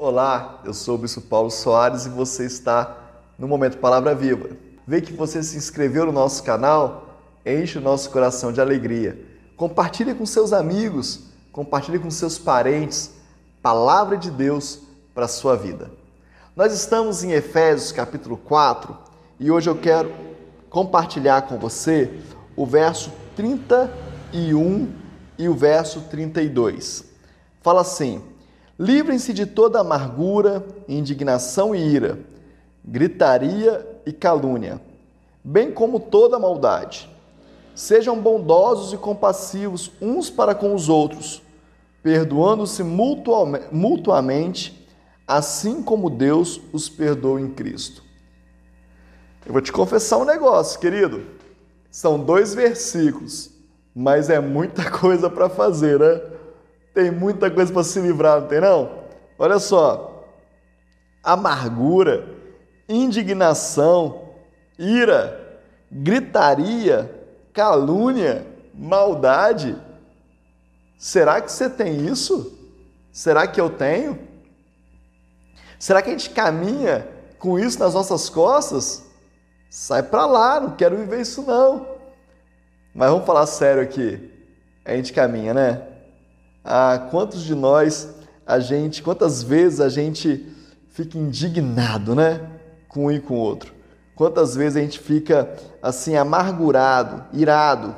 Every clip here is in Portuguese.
Olá, eu sou o Bispo Paulo Soares e você está no Momento Palavra Viva. Vê que você se inscreveu no nosso canal, enche o nosso coração de alegria. Compartilhe com seus amigos, compartilhe com seus parentes, palavra de Deus para a sua vida. Nós estamos em Efésios capítulo 4 e hoje eu quero compartilhar com você o verso 31 e o verso 32. Fala assim: Livrem-se de toda amargura, indignação e ira, gritaria e calúnia, bem como toda maldade. Sejam bondosos e compassivos uns para com os outros, perdoando-se mutuamente, assim como Deus os perdoa em Cristo. Eu vou te confessar um negócio, querido. São dois versículos, mas é muita coisa para fazer, né? Tem muita coisa para se livrar, não tem não? Olha só. Amargura, indignação, ira, gritaria, calúnia, maldade. Será que você tem isso? Será que eu tenho? Será que a gente caminha com isso nas nossas costas? Sai para lá, não quero viver isso não. Mas vamos falar sério aqui. A gente caminha, né? Ah, quantos de nós a gente, quantas vezes a gente fica indignado, né, com um e com o outro? Quantas vezes a gente fica assim amargurado, irado?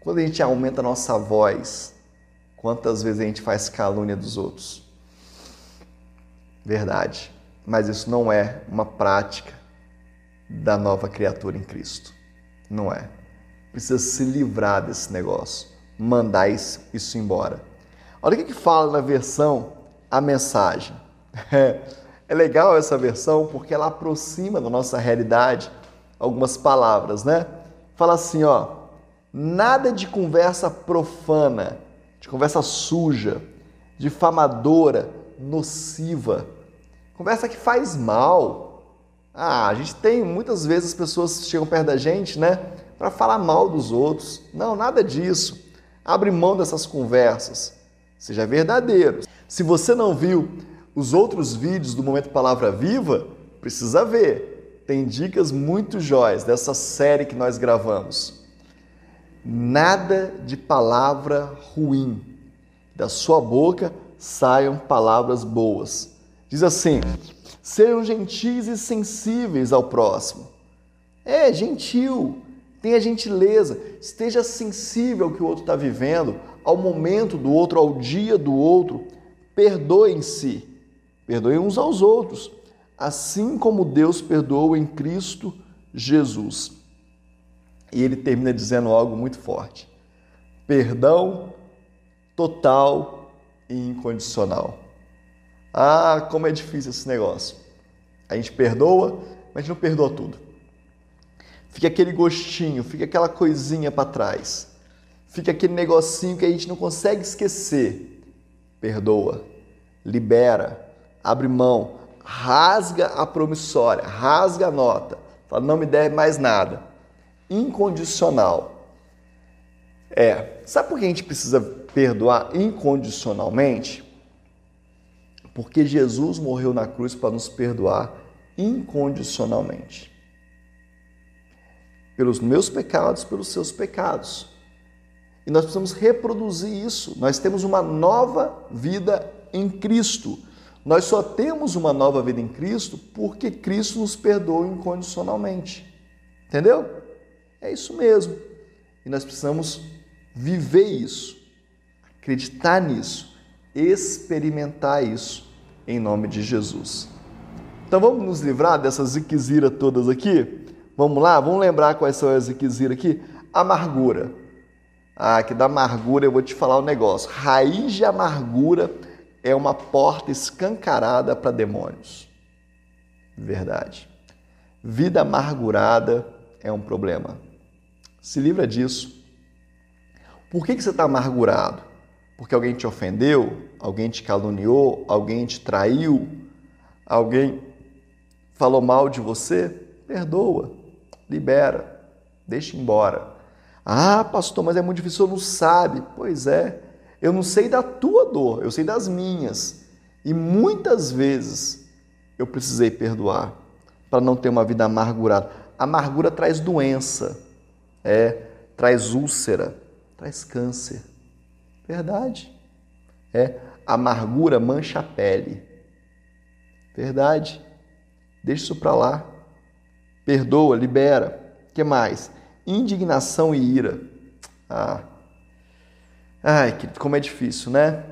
Quando a gente aumenta a nossa voz, quantas vezes a gente faz calúnia dos outros? Verdade. Mas isso não é uma prática da nova criatura em Cristo. Não é. Precisa se livrar desse negócio mandar isso embora. Olha o que, que fala na versão a mensagem. É, é legal essa versão porque ela aproxima da nossa realidade algumas palavras, né? Fala assim, ó, nada de conversa profana, de conversa suja, difamadora, nociva, conversa que faz mal. Ah, a gente tem muitas vezes as pessoas chegam perto da gente, né, para falar mal dos outros. Não, nada disso. Abre mão dessas conversas. Seja verdadeiro. Se você não viu os outros vídeos do Momento Palavra Viva, precisa ver. Tem dicas muito jóias dessa série que nós gravamos. Nada de palavra ruim. Da sua boca saiam palavras boas. Diz assim: sejam gentis e sensíveis ao próximo. É, gentil, tenha gentileza, esteja sensível ao que o outro está vivendo, ao momento do outro, ao dia do outro. Perdoem-se, perdoem uns aos outros, assim como Deus perdoou em Cristo Jesus. E ele termina dizendo algo muito forte: perdão total e incondicional. Ah, como é difícil esse negócio. A gente perdoa, mas não perdoa tudo fica aquele gostinho, fica aquela coisinha para trás, fica aquele negocinho que a gente não consegue esquecer. Perdoa, libera, abre mão, rasga a promissória, rasga a nota, fala, não me deve mais nada. Incondicional. É, sabe por que a gente precisa perdoar incondicionalmente? Porque Jesus morreu na cruz para nos perdoar incondicionalmente pelos meus pecados, pelos seus pecados. E nós precisamos reproduzir isso. Nós temos uma nova vida em Cristo. Nós só temos uma nova vida em Cristo porque Cristo nos perdoa incondicionalmente. Entendeu? É isso mesmo. E nós precisamos viver isso, acreditar nisso, experimentar isso em nome de Jesus. Então vamos nos livrar dessas ziquezira todas aqui? Vamos lá? Vamos lembrar quais são as requisitos aqui? Amargura. Ah, que da amargura eu vou te falar um negócio. Raiz de amargura é uma porta escancarada para demônios. Verdade. Vida amargurada é um problema. Se livra disso. Por que, que você está amargurado? Porque alguém te ofendeu? Alguém te caluniou? Alguém te traiu? Alguém falou mal de você? Perdoa libera, deixa embora. Ah, pastor, mas é muito difícil, eu não sabe. Pois é, eu não sei da tua dor, eu sei das minhas. E muitas vezes eu precisei perdoar para não ter uma vida amargurada. amargura traz doença, é, traz úlcera, traz câncer. Verdade. É, amargura mancha a pele. Verdade. Deixa isso para lá. Perdoa, libera. que mais? Indignação e ira. Ah. Ai, como é difícil, né?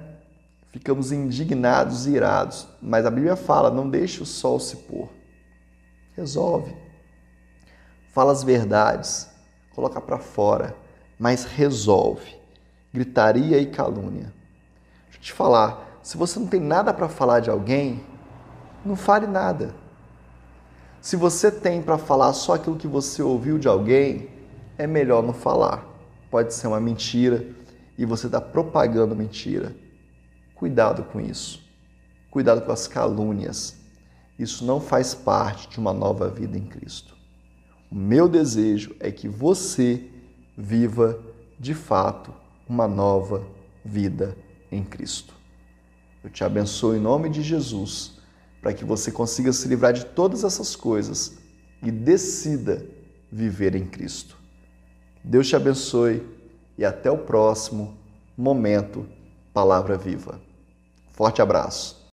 Ficamos indignados e irados. Mas a Bíblia fala: não deixe o sol se pôr. Resolve. Fala as verdades. Coloca para fora. Mas resolve. Gritaria e calúnia. Deixa eu te falar. Se você não tem nada para falar de alguém, não fale nada. Se você tem para falar só aquilo que você ouviu de alguém, é melhor não falar. Pode ser uma mentira e você está propagando mentira. Cuidado com isso. Cuidado com as calúnias. Isso não faz parte de uma nova vida em Cristo. O meu desejo é que você viva de fato uma nova vida em Cristo. Eu te abençoo em nome de Jesus para que você consiga se livrar de todas essas coisas e decida viver em Cristo. Deus te abençoe e até o próximo momento Palavra Viva. Forte abraço.